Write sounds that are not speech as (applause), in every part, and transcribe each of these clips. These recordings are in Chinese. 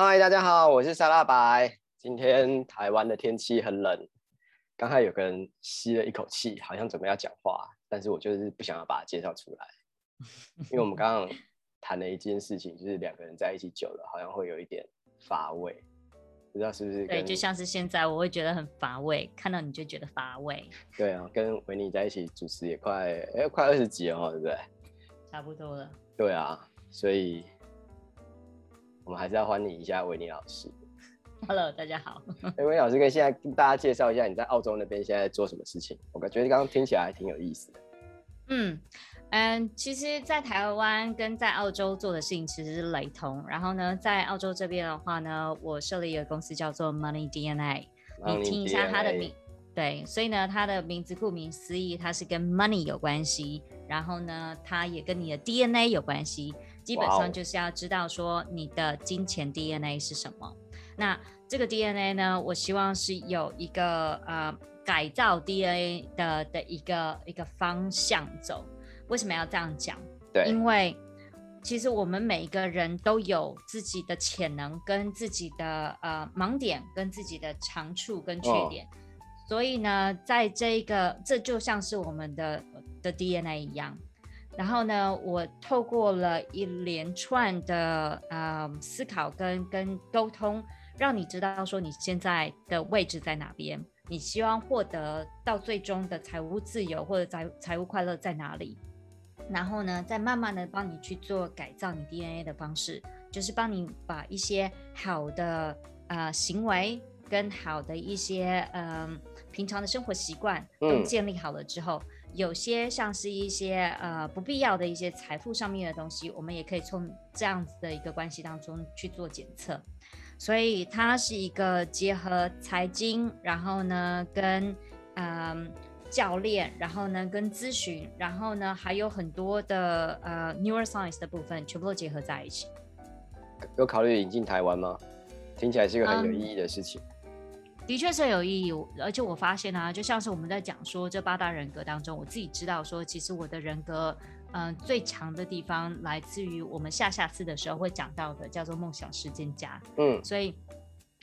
嗨，大家好，我是沙拉白。今天台湾的天气很冷，刚才有个人吸了一口气，好像准备要讲话，但是我就是不想要把它介绍出来，(laughs) 因为我们刚刚谈了一件事情，就是两个人在一起久了，好像会有一点乏味，不知道是不是？对，就像是现在，我会觉得很乏味，看到你就觉得乏味。对啊，跟维尼在一起主持也快，哎、欸，快二十集了，对不对？差不多了。对啊，所以。我们还是要欢迎一下维尼老师。Hello，大家好。(laughs) 维尼老师，跟现在跟大家介绍一下你在澳洲那边现在在做什么事情？我感觉刚刚听起来还挺有意思的。嗯嗯，其实，在台湾跟在澳洲做的事情其实是雷同。然后呢，在澳洲这边的话呢，我设立一个公司叫做 Money DNA。你听一下它的名，对，所以呢，它的名字顾名思义，它是跟 money 有关系。然后呢，它也跟你的 DNA 有关系。基本上就是要知道说你的金钱 DNA 是什么。那这个 DNA 呢，我希望是有一个呃改造 DNA 的的一个一个方向走。为什么要这样讲？对，因为其实我们每一个人都有自己的潜能跟自己的呃盲点跟自己的长处跟缺点。Oh. 所以呢，在这一个这就像是我们的的 DNA 一样。然后呢，我透过了一连串的呃思考跟跟沟通，让你知道说你现在的位置在哪边，你希望获得到最终的财务自由或者财财务快乐在哪里，然后呢，再慢慢的帮你去做改造你 DNA 的方式，就是帮你把一些好的呃行为跟好的一些嗯、呃、平常的生活习惯都建立好了之后。嗯有些像是一些呃不必要的一些财富上面的东西，我们也可以从这样子的一个关系当中去做检测，所以它是一个结合财经，然后呢跟嗯、呃、教练，然后呢跟咨询，然后呢还有很多的呃 neuroscience 的部分，全部都结合在一起。有考虑引进台湾吗？听起来是一个很有意义的事情。嗯的确是有意义，而且我发现啊，就像是我们在讲说这八大人格当中，我自己知道说，其实我的人格，嗯、呃，最强的地方来自于我们下下次的时候会讲到的，叫做梦想实践家。嗯，所以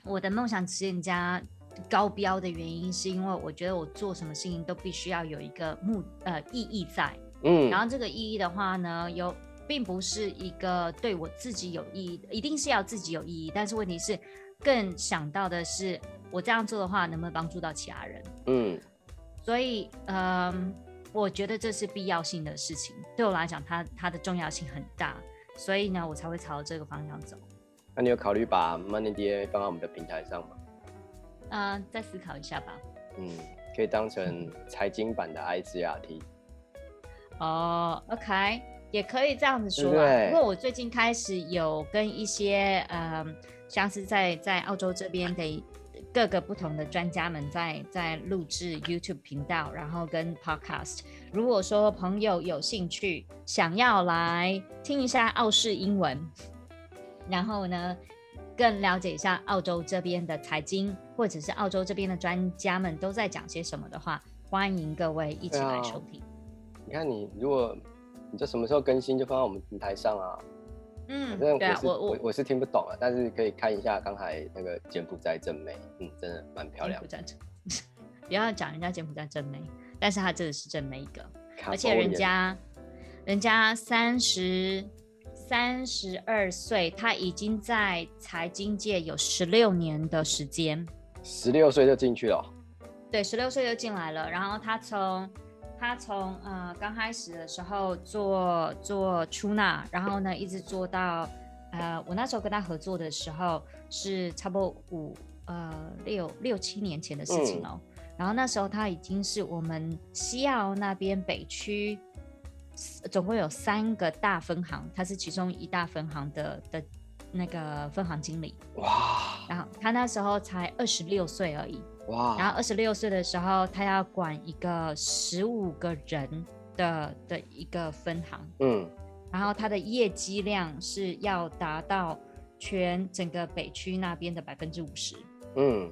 我的梦想实践家高标的原因，是因为我觉得我做什么事情都必须要有一个目呃意义在。嗯，然后这个意义的话呢，有并不是一个对我自己有意义，一定是要自己有意义，但是问题是更想到的是。我这样做的话，能不能帮助到其他人？嗯，所以，嗯，我觉得这是必要性的事情。对我来讲，它它的重要性很大，所以呢，我才会朝这个方向走。那你有考虑把 Money DNA 放到我们的平台上吗？嗯，再思考一下吧。嗯，可以当成财经版的 ICRT。哦，OK，也可以这样子说啊。不过我最近开始有跟一些，嗯，像是在在澳洲这边的。各个不同的专家们在在录制 YouTube 频道，然后跟 Podcast。如果说朋友有兴趣，想要来听一下澳式英文，然后呢，更了解一下澳洲这边的财经，或者是澳洲这边的专家们都在讲些什么的话，欢迎各位一起来收听。你看，你如果你这什么时候更新，就放在我们平台上啊。嗯，对啊，我我我是听不懂啊，但是可以看一下刚才那个柬埔寨正美，嗯，真的蛮漂亮的。柬埔寨 (laughs) 不要讲人家柬埔寨正美，但是他真的是正美一个，而且人家人家三十三十二岁，他已经在财经界有十六年的时间，十六岁就进去了。对，十六岁就进来了，然后他从。他从呃刚开始的时候做做出纳，然后呢一直做到呃我那时候跟他合作的时候是差不多五呃六六七年前的事情哦。嗯、然后那时候他已经是我们西澳那边北区总共有三个大分行，他是其中一大分行的的那个分行经理。哇！然后他那时候才二十六岁而已。哇！然后二十六岁的时候，他要管一个十五个人的的一个分行，嗯，然后他的业绩量是要达到全整个北区那边的百分之五十，嗯，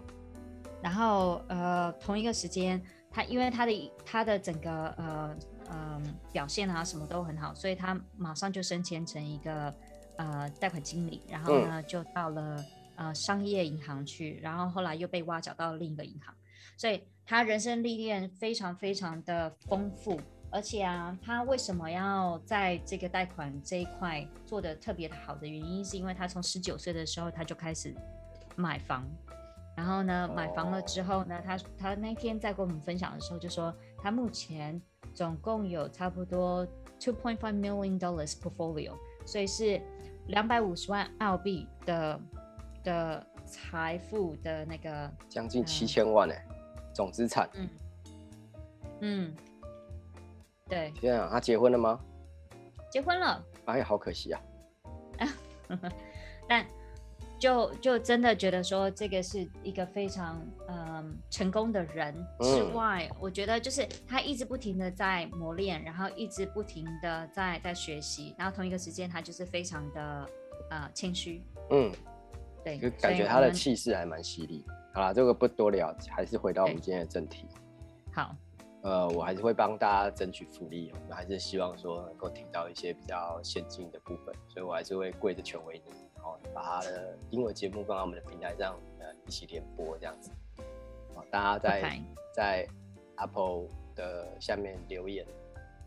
然后呃同一个时间，他因为他的他的整个呃嗯、呃、表现啊什么都很好，所以他马上就升迁成一个呃贷款经理，然后呢就到了呃商业银行去，然后后来又被挖角到另一个银行，所以他人生历练非常非常的丰富。而且啊，他为什么要在这个贷款这一块做得特别好的原因，是因为他从十九岁的时候他就开始买房，然后呢，买房了之后呢，他他那天在跟我们分享的时候就说，他目前总共有差不多 two point five million dollars portfolio，所以是两百五十万澳币的的财富的那个将近七千万哎，总资产。嗯。嗯。对，天啊，他结婚了吗？结婚了。哎呀，好可惜啊。(laughs) 但就就真的觉得说，这个是一个非常嗯、呃、成功的人之外，嗯、我觉得就是他一直不停的在磨练，然后一直不停的在在学习，然后同一个时间他就是非常的呃谦虚。嗯，对，就感觉他的气势还蛮犀利。好啦，这个不多聊，还是回到我们今天的正题。好。呃，我还是会帮大家争取福利，我们还是希望说能够听到一些比较先进的部分，所以我还是会跪着求维尼，然后把他的英文节目放到我们的平台上，呃，一起联播这样子。好，大家在.在 Apple 的下面留言、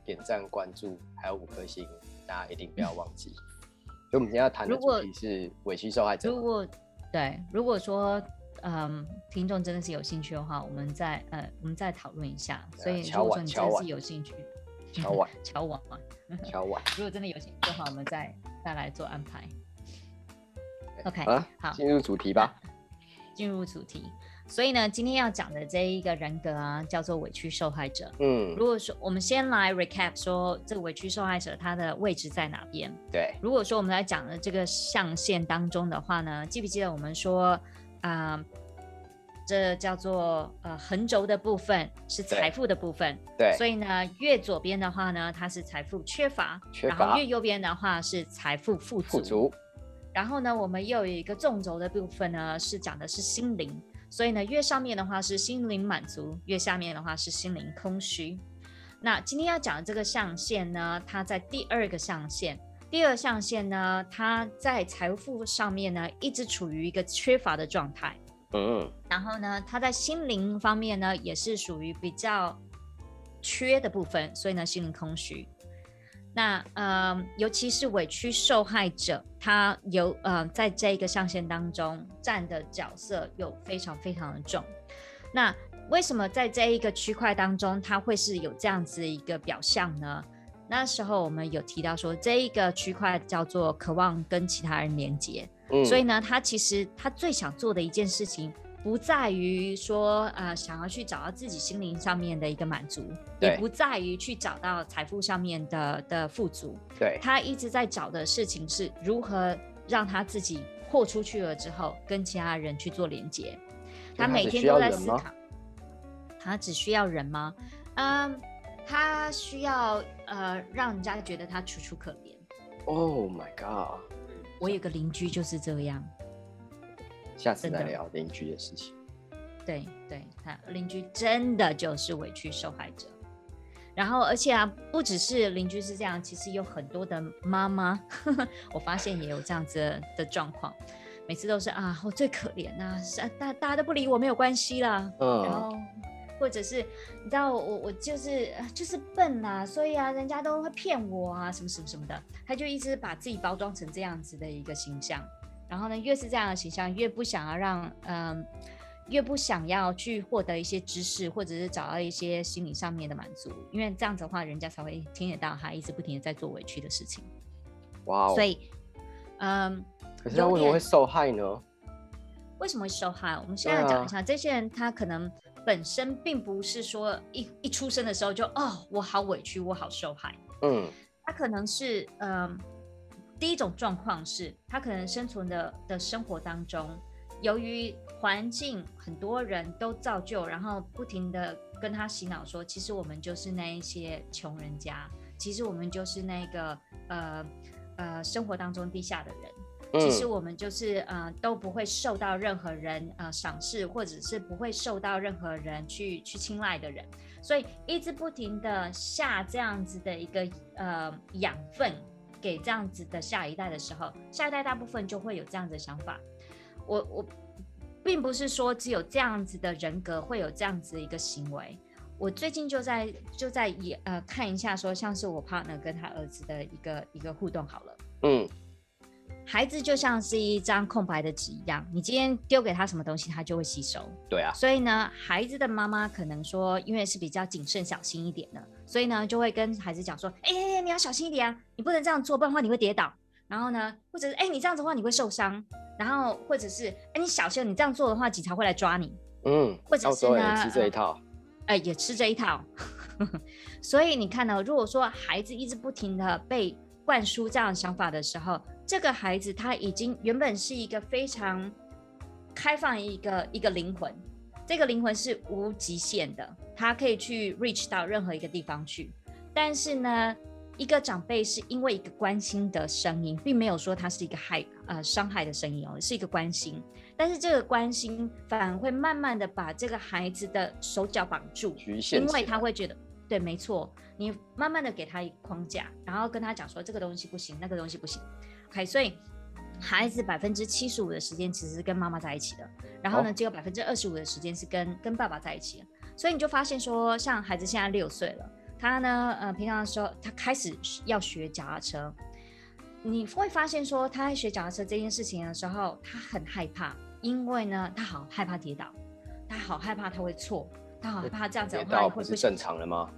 点赞、关注，还有五颗星，大家一定不要忘记。嗯、所以我们今天要谈的主题是委屈受害者。如果对，如果说。嗯，听众真的是有兴趣的话，我们再呃，我们再讨论一下。所以如果说你真的是有兴趣，敲碗，(laughs) 敲碗嘛，敲碗。如果真的有兴趣的话，我们再再来做安排。OK，好，进入主题吧。(laughs) 进入主题。所以呢，今天要讲的这一个人格啊，叫做委屈受害者。嗯，如果说我们先来 recap 说这个委屈受害者他的位置在哪边？对。如果说我们来讲的这个象限当中的话呢，记不记得我们说？啊、呃，这叫做呃横轴的部分是财富的部分，对，所以呢，越左边的话呢，它是财富缺乏，缺乏，然后越右边的话是财富富足，富足，然后呢，我们又有一个纵轴的部分呢，是讲的是心灵，所以呢，越上面的话是心灵满足，越下面的话是心灵空虚。那今天要讲的这个象限呢，它在第二个象限。第二象限呢，它在财富上面呢，一直处于一个缺乏的状态。嗯，然后呢，它在心灵方面呢，也是属于比较缺的部分，所以呢，心灵空虚。那呃，尤其是委屈受害者，他有呃，在这个象限当中占的角色又非常非常的重。那为什么在这一个区块当中，它会是有这样子的一个表象呢？那时候我们有提到说，这一个区块叫做渴望跟其他人连接，嗯，所以呢，他其实他最想做的一件事情，不在于说呃想要去找到自己心灵上面的一个满足，也不在于去找到财富上面的的富足，对，他一直在找的事情是如何让他自己豁出去了之后，跟其他人去做连接。他每天都在思考，他只需要人吗？嗯。他需要呃，让人家觉得他楚楚可怜。Oh my god！我有个邻居就是这样。下次再聊邻居的事情。对对，他邻居真的就是委屈受害者。然后，而且啊，不只是邻居是这样，其实有很多的妈妈，(laughs) 我发现也有这样子的，的状况。每次都是啊，我最可怜啊，是大大家都不理我没有关系啦。嗯。然后。或者是你知道我我就是就是笨啊，所以啊，人家都会骗我啊，什么什么什么的，他就一直把自己包装成这样子的一个形象。然后呢，越是这样的形象，越不想要让嗯、呃，越不想要去获得一些知识，或者是找到一些心理上面的满足，因为这样子的话，人家才会听得到他一直不停的在做委屈的事情。哇哦！所以，嗯，可是他为什么会受害呢？为什么会受害？我们现在讲一下，啊、这些人他可能。本身并不是说一一出生的时候就哦，我好委屈，我好受害。嗯，他可能是嗯、呃，第一种状况是他可能生存的的生活当中，由于环境很多人都造就，然后不停的跟他洗脑说，其实我们就是那一些穷人家，其实我们就是那个呃呃生活当中低下的人。其实我们就是呃都不会受到任何人呃赏识，或者是不会受到任何人去去青睐的人，所以一直不停的下这样子的一个呃养分给这样子的下一代的时候，下一代大部分就会有这样子的想法。我我并不是说只有这样子的人格会有这样子的一个行为。我最近就在就在也呃看一下，说像是我 partner 跟他儿子的一个一个互动好了。嗯，孩子就像是一张空白的纸一样，你今天丢给他什么东西，他就会吸收。对啊。所以呢，孩子的妈妈可能说，因为是比较谨慎小心一点的，所以呢就会跟孩子讲说，哎、欸，你要小心一点啊，你不能这样做，不然的话你会跌倒。然后呢，或者是哎、欸，你这样子的话你会受伤。然后或者是哎、欸，你小心，你这样做的话，警察会来抓你。嗯，或者是呢，吃这一套。哎，也吃这一套，(laughs) 所以你看呢，如果说孩子一直不停的被灌输这样的想法的时候，这个孩子他已经原本是一个非常开放一个一个灵魂，这个灵魂是无极限的，他可以去 reach 到任何一个地方去。但是呢，一个长辈是因为一个关心的声音，并没有说他是一个害呃伤害的声音哦，是一个关心。但是这个关心反而会慢慢的把这个孩子的手脚绑住，因为他会觉得，对，没错，你慢慢的给他一个框架，然后跟他讲说这个东西不行，那个东西不行，OK，所以孩子百分之七十五的时间其实是跟妈妈在一起的，然后呢，只有百分之二十五的时间是跟跟爸爸在一起的，所以你就发现说，像孩子现在六岁了，他呢，呃，平常的时候他开始要学脚踏车，你会发现说他在学脚踏车这件事情的时候，他很害怕。因为呢，他好害怕跌倒，他好害怕他会错，他好害怕这样子的话会不会正常了吗？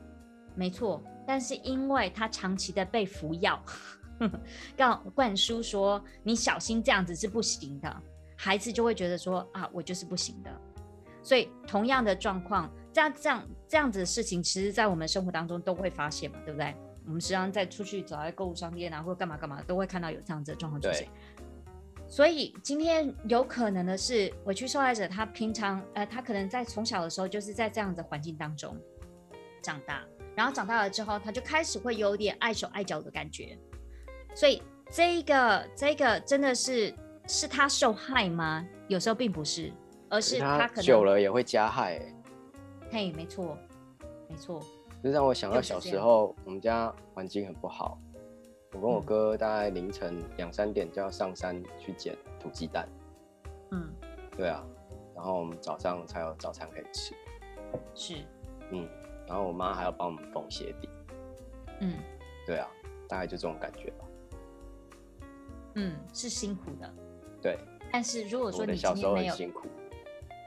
没错，但是因为他长期的被服药，(laughs) 告灌输说你小心这样子是不行的，孩子就会觉得说啊，我就是不行的。所以同样的状况，这样这样这样子的事情，其实在我们生活当中都会发现嘛，对不对？我们实际上在出去走在购物商店啊，或者干嘛干嘛，都会看到有这样子的状况出现。所以今天有可能的是，委屈受害者他平常呃，他可能在从小的时候就是在这样的环境当中长大，然后长大了之后，他就开始会有点碍手碍脚的感觉。所以这个这个真的是是他受害吗？有时候并不是，而是他可能久了也会加害。嘿，没错，没错。这让我想到小时候，我们家环境很不好。我跟我哥大概凌晨两三点就要上山去捡土鸡蛋，嗯，对啊，然后我们早上才有早餐可以吃，是，嗯，然后我妈还要帮我们缝鞋底，嗯，对啊，大概就这种感觉吧，嗯，是辛苦的，对，但是如果说你今天没有辛苦，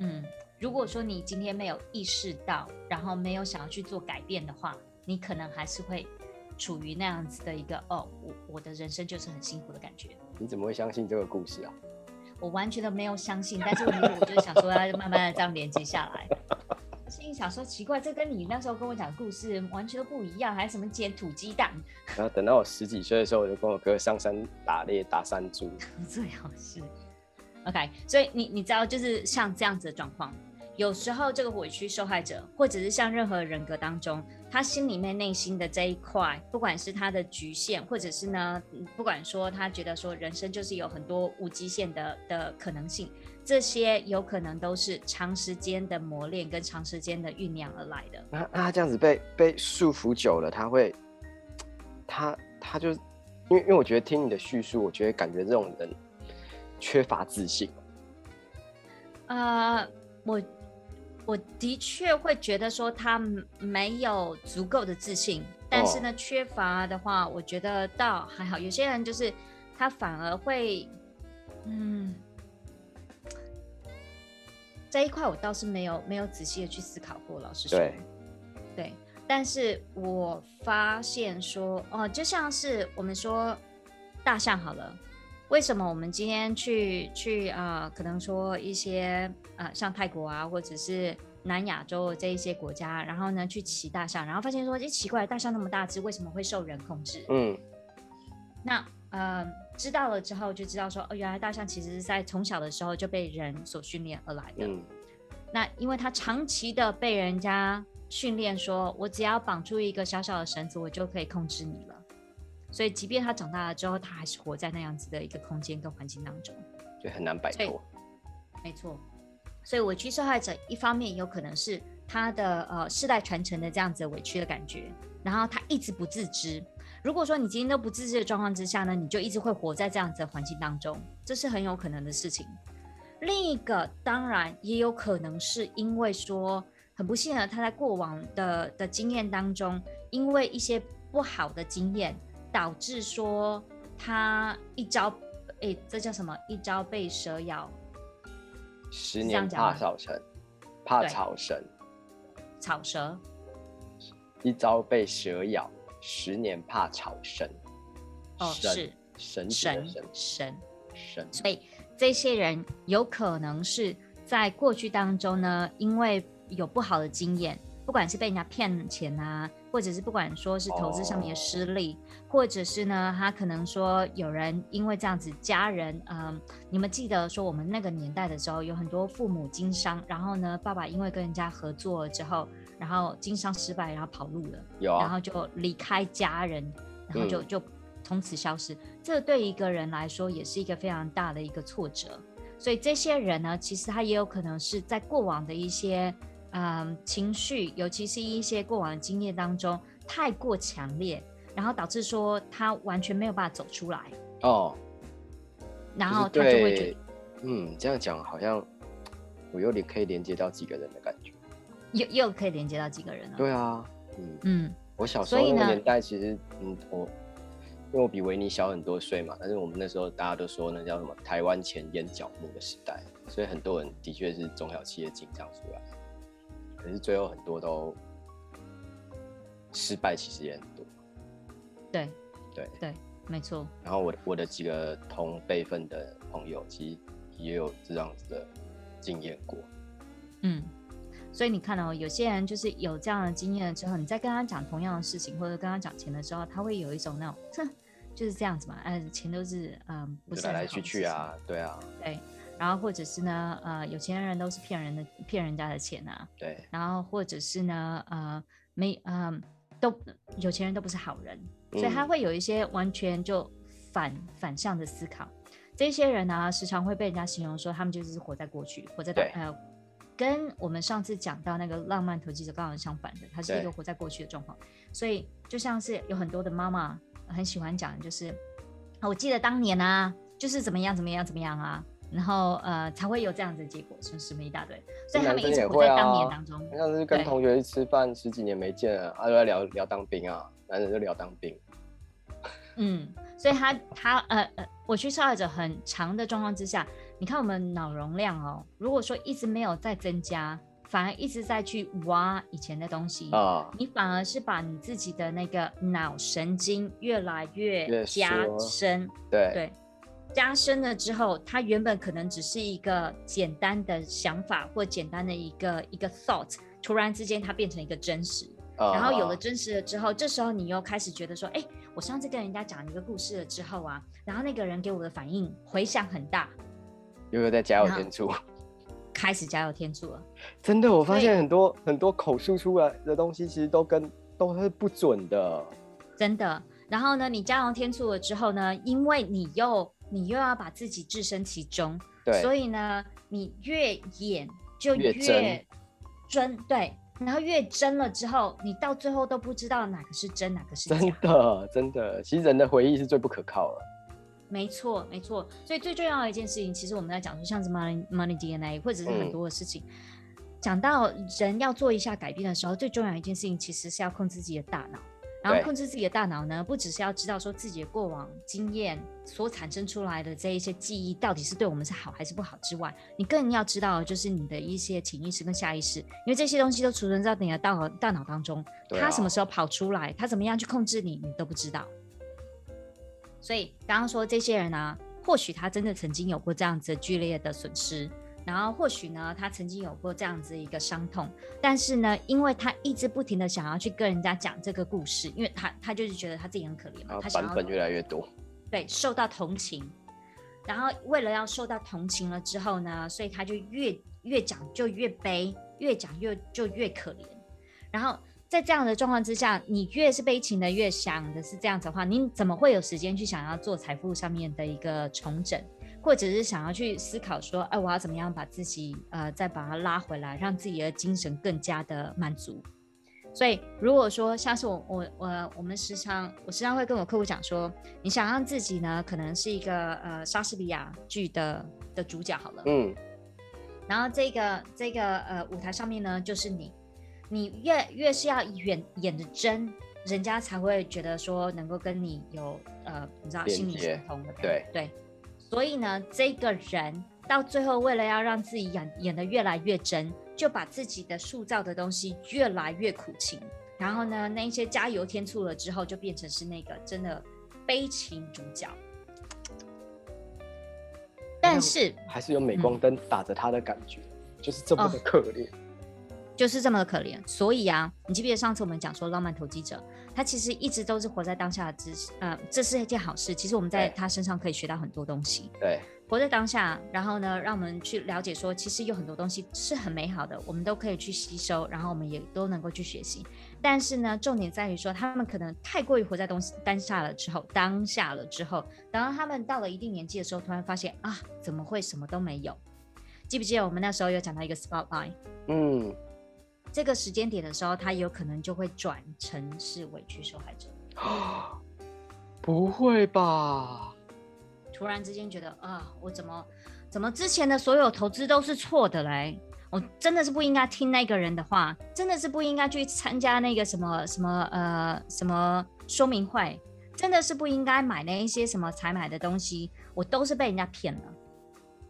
嗯，如果说你今天没有意识到，然后没有想要去做改变的话，你可能还是会。处于那样子的一个哦，我我的人生就是很辛苦的感觉。你怎么会相信这个故事啊？我完全都没有相信，但是我我就想说，要慢慢的这样连接下来。心里想说，奇怪，这跟你那时候跟我讲的故事完全都不一样，还是什么捡土鸡蛋？(laughs) 然后等到我十几岁的时候，我就跟我哥上山打猎打山猪。(laughs) 最好是，OK。所以你你知道，就是像这样子的状况。有时候，这个委屈受害者，或者是像任何人格当中，他心里面内心的这一块，不管是他的局限，或者是呢，不管说他觉得说人生就是有很多无极限的的可能性，这些有可能都是长时间的磨练跟长时间的酝酿而来的。那那他这样子被被束缚久了，他会，他他就，因为因为我觉得听你的叙述，我觉得感觉这种人缺乏自信。啊、呃，我。我的确会觉得说他没有足够的自信，但是呢，oh. 缺乏的话，我觉得倒还好。有些人就是他反而会，嗯，这一块我倒是没有没有仔细的去思考过。老实说，对，对，但是我发现说，哦，就像是我们说大象好了。为什么我们今天去去啊、呃？可能说一些啊、呃，像泰国啊，或者是南亚洲这一些国家，然后呢去骑大象，然后发现说，哎，奇怪，大象那么大只，为什么会受人控制？嗯，那呃，知道了之后就知道说，哦，原来大象其实是在从小的时候就被人所训练而来的。嗯，那因为它长期的被人家训练，说我只要绑住一个小小的绳子，我就可以控制你了。所以，即便他长大了之后，他还是活在那样子的一个空间跟环境当中，就很难摆脱。没错，所以委屈受害者一方面有可能是他的呃世代传承的这样子的委屈的感觉，然后他一直不自知，如果说你今天都不自知的状况之下呢，你就一直会活在这样子的环境当中，这是很有可能的事情。另一个当然也有可能是因为说很不幸的，他在过往的的经验当中，因为一些不好的经验，导致说他一招，哎，这叫什么？一招被蛇咬，十年怕草绳，怕草绳，草蛇，一朝被蛇咬。十年怕草绳，哦，是神神神神神，所以这些人有可能是在过去当中呢，因为有不好的经验，不管是被人家骗钱啊，或者是不管说是投资上面的失利，哦、或者是呢，他可能说有人因为这样子，家人，嗯、呃，你们记得说我们那个年代的时候，有很多父母经商，然后呢，爸爸因为跟人家合作了之后。然后经商失败，然后跑路了，有啊，然后就离开家人，然后就、嗯、就从此消失。这对一个人来说也是一个非常大的一个挫折。所以这些人呢，其实他也有可能是在过往的一些嗯情绪，尤其是一些过往的经验当中太过强烈，然后导致说他完全没有办法走出来哦。然后他就会觉得，嗯，这样讲好像我有点可以连接到几个人的感觉。又又可以连接到几个人了？对啊，嗯嗯，我小时候那个年代，其实嗯，我因为我比维尼小很多岁嘛，但是我们那时候大家都说那叫什么台湾钱淹脚目的时代，所以很多人的确是中小企业紧张出来，可是最后很多都失败，其实也很多。对对对，没错。然后我我的几个同辈分的朋友，其实也有这样子的经验过，嗯。所以你看哦，有些人就是有这样的经验了之后，你再跟他讲同样的事情，或者跟他讲钱的时候，他会有一种那种，哼，就是这样子嘛，呃，钱都是嗯，不是来来去去啊，对啊，对，然后或者是呢，呃，有钱人都是骗人的，骗人家的钱啊，对，然后或者是呢，呃，没，嗯、呃，都有钱人都不是好人，所以他会有一些完全就反反向的思考，这些人呢，时常会被人家形容说，他们就是活在过去，活在呃。跟我们上次讲到那个浪漫投机者刚好相反的，他是一个活在过去的状况，所以就像是有很多的妈妈很喜欢讲，就是我记得当年啊，就是怎么样怎么样怎么样啊，然后呃才会有这样子的结果，什么什么一大堆，所以他们一直活在当年当中。像是跟同学去吃饭，十几年没见了，啊，就在聊聊当兵啊，男人就聊当兵。嗯，所以他他呃呃，我去受害者很长的状况之下。你看我们脑容量哦，如果说一直没有在增加，反而一直在去挖以前的东西啊，你反而是把你自己的那个脑神经越来越加深，对对，加深了之后，它原本可能只是一个简单的想法或简单的一个一个 thought，突然之间它变成一个真实，然后有了真实了之后，这时候你又开始觉得说，哎，我上次跟人家讲一个故事了之后啊，然后那个人给我的反应回响很大。又有在加油添醋，(laughs) 开始加油添醋了。真的，我发现很多很多口述出来的东西，其实都跟都是不准的。真的。然后呢，你加油添醋了之后呢，因为你又你又要把自己置身其中，对，所以呢，你越演就越真，真，对。然后越真了之后，你到最后都不知道哪个是真，哪个是假。真的，真的。其实人的回忆是最不可靠的。没错，没错。所以最重要的一件事情，其实我们在讲说，像是 money money DNA，或者是很多的事情，讲、嗯、到人要做一下改变的时候，最重要的一件事情，其实是要控制自己的大脑。然后控制自己的大脑呢，不只是要知道说自己的过往经验所产生出来的这一些记忆到底是对我们是好还是不好之外，你更要知道就是你的一些潜意识跟下意识，因为这些东西都储存在你的大脑大脑当中，它什么时候跑出来，它怎么样去控制你，你都不知道。所以刚刚说这些人呢、啊，或许他真的曾经有过这样子剧烈的损失，然后或许呢，他曾经有过这样子一个伤痛，但是呢，因为他一直不停的想要去跟人家讲这个故事，因为他他就是觉得他自己很可怜嘛，他版本越来越多，对，受到同情，然后为了要受到同情了之后呢，所以他就越越讲就越悲，越讲越就越可怜，然后。在这样的状况之下，你越是悲情的，越想的是这样子的话，你怎么会有时间去想要做财富上面的一个重整，或者是想要去思考说，哎，我要怎么样把自己呃再把它拉回来，让自己的精神更加的满足？所以如果说像是我我我我们时常我时常会跟我客户讲说，你想让自己呢可能是一个呃莎士比亚剧的的主角好了，嗯，然后这个这个呃舞台上面呢就是你，你越越是要演演的真，人家才会觉得说能够跟你有呃你知道心理相通的，对对，所以呢这个人到最后为了要让自己演演的越来越真。就把自己的塑造的东西越来越苦情，然后呢，那一些加油添醋了之后，就变成是那个真的悲情主角。但是还是有镁光灯打着他的感觉，嗯、就是这么的可怜。哦就是这么的可怜，所以啊，你记不记得上次我们讲说浪漫投机者，他其实一直都是活在当下的知识，呃，这是一件好事。其实我们在他身上可以学到很多东西。对，活在当下，然后呢，让我们去了解说，其实有很多东西是很美好的，我们都可以去吸收，然后我们也都能够去学习。但是呢，重点在于说，他们可能太过于活在东西当下了之后，当下了之后，等到他们到了一定年纪的时候，突然发现啊，怎么会什么都没有？记不记得我们那时候有讲到一个 spotlight？嗯。这个时间点的时候，他有可能就会转成是委屈受害者。(gasps) 不会吧？突然之间觉得啊，我怎么怎么之前的所有投资都是错的嘞？我真的是不应该听那个人的话，真的是不应该去参加那个什么什么呃什么说明会，真的是不应该买那一些什么才买的东西，我都是被人家骗了。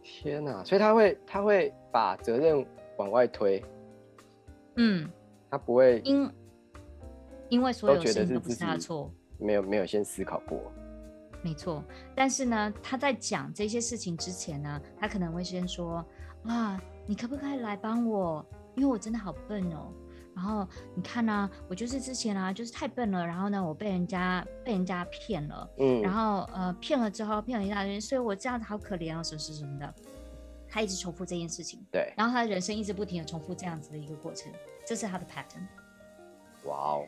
天哪！所以他会他会把责任往外推。嗯，他不会因因为所有事情都不是他的错，没有没有先思考过，没错。但是呢，他在讲这些事情之前呢，他可能会先说啊，你可不可以来帮我？因为我真的好笨哦。然后你看呢、啊，我就是之前啊，就是太笨了。然后呢，我被人家被人家骗了，嗯，然后呃骗了之后骗了一大堆，所以我这样子好可怜哦，什么什么的。他一直重复这件事情，对，然后他的人生一直不停的重复这样子的一个过程，这是他的 pattern。哇哦，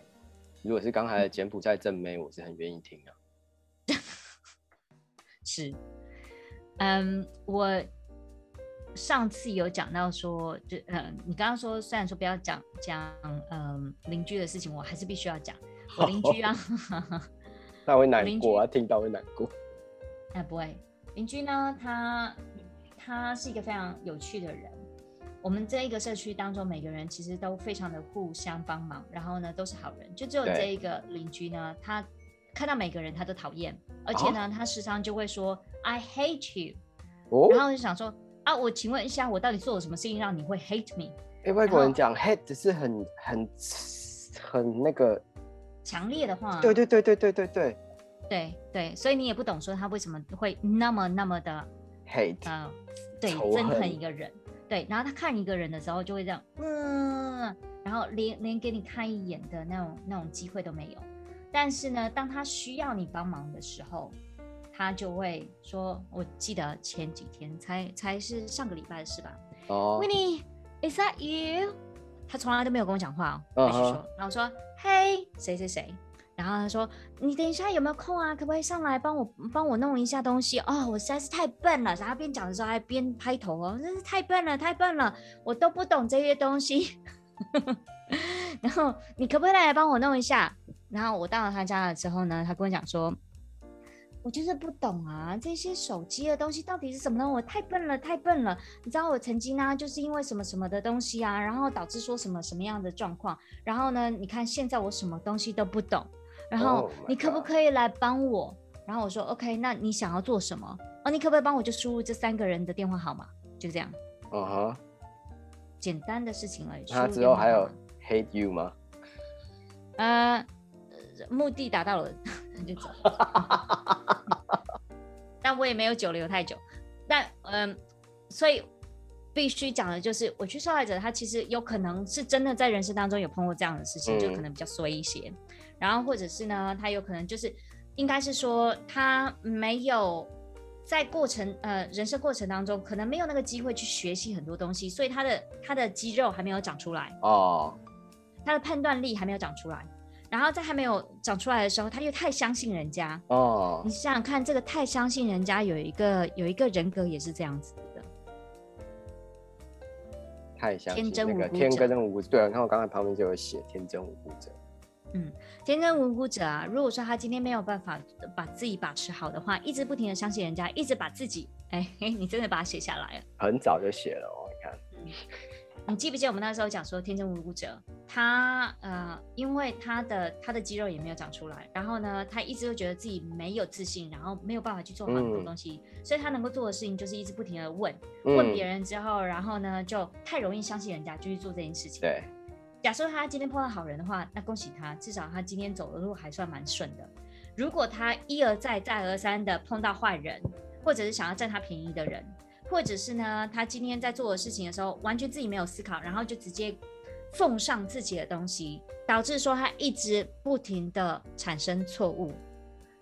如果是刚才的柬埔寨正妹，我是很愿意听啊。(laughs) 是，嗯，我上次有讲到说，就嗯，你刚刚说虽然说不要讲讲嗯邻居的事情，我还是必须要讲我邻居啊。(laughs) 那会难过啊，听到会难过。哎，不会，邻居呢，他。他是一个非常有趣的人。我们这一个社区当中，每个人其实都非常的互相帮忙，然后呢都是好人。就只有这一个邻居呢，他看到每个人他都讨厌，而且呢、啊、他时常就会说 “I hate you”，、哦、然后就想说啊，我请问一下，我到底做了什么事情让你会 hate me？哎，外国人讲 hate 是很很很那个强烈的话。对对对对对对对对对，所以你也不懂说他为什么会那么那么的。hate，呃，对，憎恨一个人，对，然后他看一个人的时候就会这样，嗯，然后连连给你看一眼的那种那种机会都没有。但是呢，当他需要你帮忙的时候，他就会说，我记得前几天才才是上个礼拜的事吧。哦，Winnie，is that you？他从来都没有跟我讲话哦，必须说，然后我说，嘿，谁谁谁。然后他说：“你等一下有没有空啊？可不可以上来帮我帮我弄一下东西？哦，我实在是太笨了。”然后边讲的时候还边拍头哦，真是太笨了，太笨了，我都不懂这些东西。(laughs) 然后你可不可以来帮我弄一下？然后我到了他家了之后呢，他跟我讲说：“我就是不懂啊，这些手机的东西到底是什么呢？我太笨了，太笨了。你知道我曾经呢，就是因为什么什么的东西啊，然后导致说什么什么样的状况。然后呢，你看现在我什么东西都不懂。”然后你可不可以来帮我？Oh、然后我说 OK，那你想要做什么？哦，你可不可以帮我就输入这三个人的电话号码？就这样。嗯哼。简单的事情而已。那之后还有 Hate you 吗？呃，目的达到了就走。(laughs) 但我也没有久留太久。但嗯、呃，所以必须讲的就是，我去受害者他其实有可能是真的在人生当中有碰过这样的事情，嗯、就可能比较衰一些。然后或者是呢，他有可能就是，应该是说他没有在过程呃人生过程当中，可能没有那个机会去学习很多东西，所以他的他的肌肉还没有长出来哦，他的判断力还没有长出来，然后在还没有长出来的时候，他又太相信人家哦，你想想看，这个太相信人家有一个有一个人格也是这样子的，太相信天真无那个辜天真无辜。对啊，你看我刚才旁边就有写天真无辜者。嗯，天真无辜者啊，如果说他今天没有办法把自己把持好的话，一直不停的相信人家，一直把自己，哎，你真的把它写下来了？很早就写了哦，你看。嗯你记不记得我们那时候讲说天真无辜者，他呃，因为他的他的肌肉也没有长出来，然后呢，他一直都觉得自己没有自信，然后没有办法去做很多东西，嗯、所以他能够做的事情就是一直不停的问，问别人之后，然后呢，就太容易相信人家，就去做这件事情。对，假设他今天碰到好人的话，那恭喜他，至少他今天走的路还算蛮顺的。如果他一而再再而三的碰到坏人，或者是想要占他便宜的人。或者是呢，他今天在做的事情的时候，完全自己没有思考，然后就直接奉上自己的东西，导致说他一直不停的产生错误，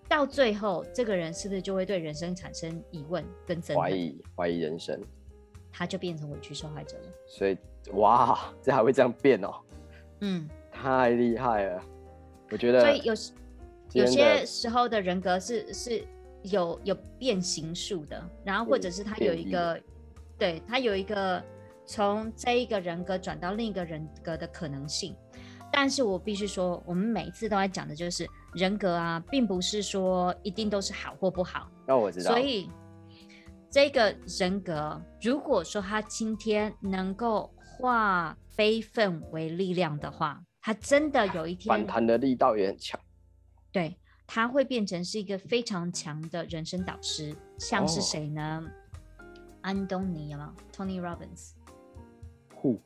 到最后这个人是不是就会对人生产生疑问跟？怀疑怀疑人生，他就变成委屈受害者了。所以哇，这还会这样变哦？嗯，太厉害了，我觉得。所以有有些时候的人格是是。有有变形术的，然后或者是他有一个，对他有一个从这一个人格转到另一个人格的可能性。但是我必须说，我们每一次都在讲的就是人格啊，并不是说一定都是好或不好。那我知道。所以这个人格，如果说他今天能够化悲愤为力量的话，他真的有一天反弹的力道也很强。对。他会变成是一个非常强的人生导师，像是谁呢？安东尼有没有？Tony Robbins。Who？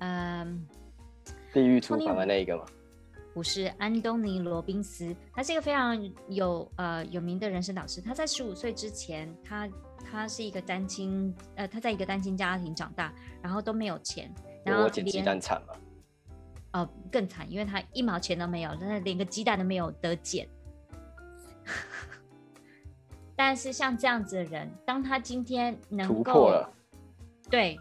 嗯，地狱厨房的那一个吗？不是，安东尼罗宾斯，他是一个非常有呃有名的人生导师。他在十五岁之前，他他是一个单亲，呃，他在一个单亲家庭长大，然后都没有钱，然后捡鸡蛋惨了。哦，更惨，因为他一毛钱都没有，真的连个鸡蛋都没有得捡。(laughs) 但是像这样子的人，当他今天能够了，对，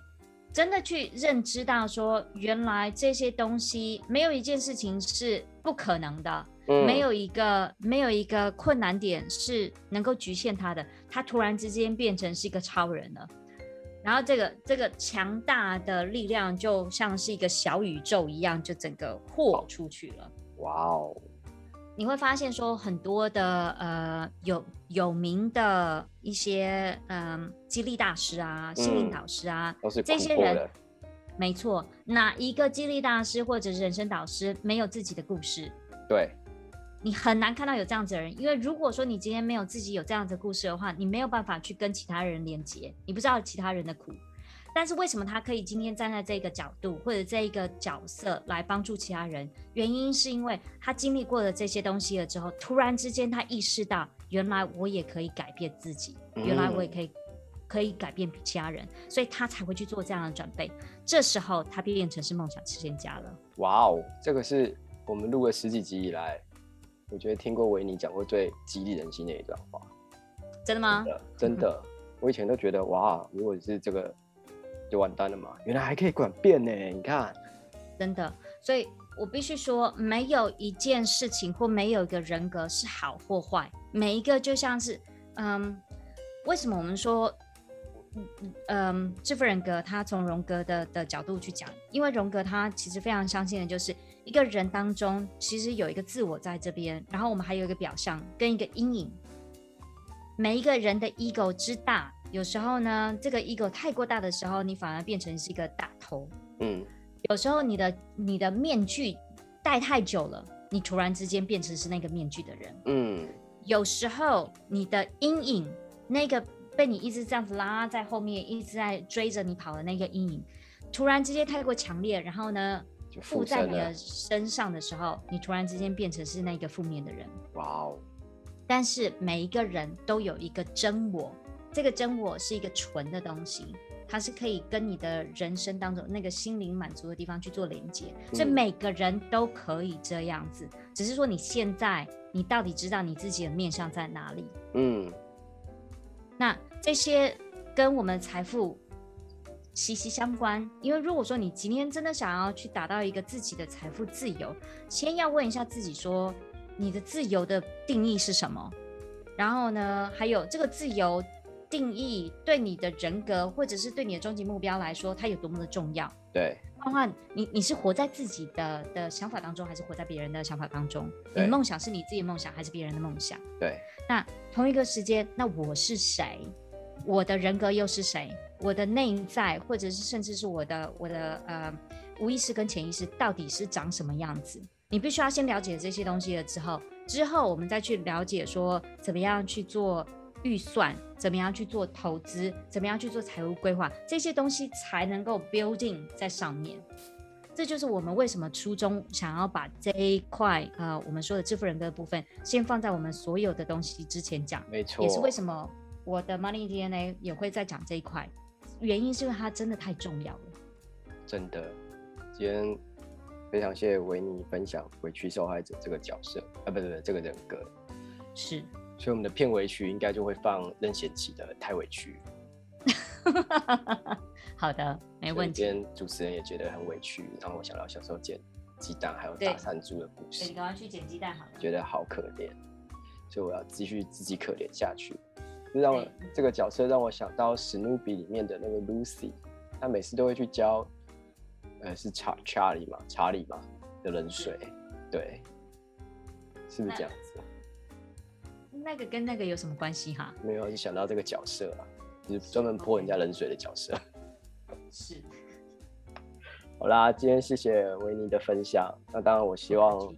真的去认知到说，原来这些东西没有一件事情是不可能的，嗯、没有一个没有一个困难点是能够局限他的，他突然之间变成是一个超人了。然后这个这个强大的力量就像是一个小宇宙一样，就整个豁出去了。哇哦！你会发现说很多的呃有有名的一些嗯、呃、激励大师啊、心灵导师啊，这些人，没错，哪一个激励大师或者是人生导师没有自己的故事？对。你很难看到有这样子的人，因为如果说你今天没有自己有这样子的故事的话，你没有办法去跟其他人连接，你不知道其他人的苦。但是为什么他可以今天站在这个角度或者这一个角色来帮助其他人？原因是因为他经历过了这些东西了之后，突然之间他意识到，原来我也可以改变自己，原来我也可以可以改变其他人，所以他才会去做这样的准备。这时候他变成是梦想实现家了。哇哦，这个是我们录了十几集以来。我觉得听过维尼讲过最激励人心的一段话，真的吗？真的，真的，(laughs) 我以前都觉得哇，如果是这个就完蛋了嘛，原来还可以管变呢，你看，真的，所以我必须说，没有一件事情或没有一个人格是好或坏，每一个就像是，嗯，为什么我们说，嗯，致富人格，他从荣格的的角度去讲，因为荣格他其实非常相信的就是。一个人当中，其实有一个自我在这边，然后我们还有一个表象跟一个阴影。每一个人的 ego 之大，有时候呢，这个 ego 太过大的时候，你反而变成是一个大头。嗯，有时候你的你的面具戴太久了，你突然之间变成是那个面具的人。嗯，有时候你的阴影，那个被你一直这样子拉在后面，一直在追着你跑的那个阴影，突然之间太过强烈，然后呢，附在你的身上的时候，你突然之间变成是那个负面的人。哇哦！但是每一个人都有一个真我，这个真我是一个纯的东西，它是可以跟你的人生当中那个心灵满足的地方去做连接，嗯。所以每个人都可以这样子，只是说你现在你到底知道你自己的面向在哪里？嗯。那这些跟我们财富。息息相关，因为如果说你今天真的想要去达到一个自己的财富自由，先要问一下自己说，你的自由的定义是什么？然后呢，还有这个自由定义对你的人格，或者是对你的终极目标来说，它有多么的重要。对，换换你你是活在自己的的想法当中，还是活在别人的想法当中？你的梦想是你自己的梦想，还是别人的梦想？对。那同一个时间，那我是谁？我的人格又是谁？我的内在，或者是甚至是我的我的呃无意识跟潜意识，到底是长什么样子？你必须要先了解这些东西了之后，之后我们再去了解说怎么样去做预算，怎么样去做投资，怎么样去做财务规划，这些东西才能够 building 在上面。这就是我们为什么初衷想要把这一块呃我们说的致富人格的部分，先放在我们所有的东西之前讲。没错，也是为什么我的 Money DNA 也会在讲这一块。原因是因为它真的太重要了，真的。今天非常谢谢维尼分享委屈受害者这个角色啊，不对不对，这个人格是。所以我们的片尾曲应该就会放任贤齐的《太委屈》。(laughs) 好的，没问题。今天主持人也觉得很委屈，让我想到小时候捡鸡蛋还有打山猪的故事。你赶快去捡鸡蛋好了。觉得好可怜，所以我要继续自己可怜下去。让我这个角色让我想到史努比里面的那个 Lucy，他每次都会去教，呃，是查查理嘛，查理嘛的冷水，对，是不是这样子？那个跟那个有什么关系哈？没有，就想到这个角色啊，就是专门泼人家冷水的角色。(laughs) 是。好啦，今天谢谢维尼的分享。那当然，我希望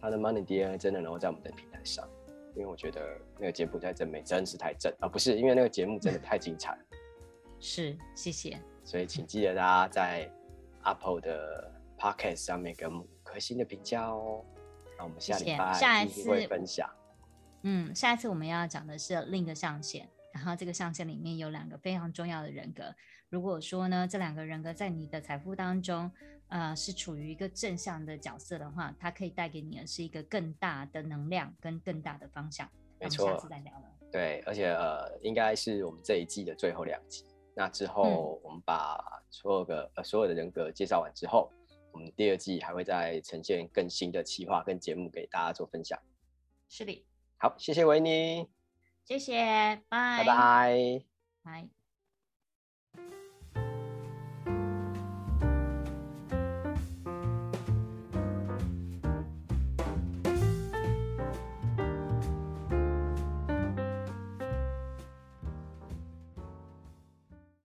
他的 Money DNA 真的能够在我们的平台上。因为我觉得那个柬埔寨真美真是太正啊，不是因为那个节目真的太精彩了。(laughs) 是，谢谢。所以请记得大家在 Apple 的 Podcast 上面给我们五颗星的评价哦。那我们下礼拜下一次会分享。嗯，下一次我们要讲的是另一个象限，然后这个象限里面有两个非常重要的人格。如果说呢，这两个人格在你的财富当中，呃，是处于一个正向的角色的话，它可以带给你的是一个更大的能量跟更大的方向。没错，下次再聊了。对，而且呃，应该是我们这一季的最后两集。那之后我们把所有的、嗯、呃所有的人格介绍完之后，我们第二季还会再呈现更新的企划跟节目给大家做分享。是的。好，谢谢维尼。谢谢，拜拜拜。拜。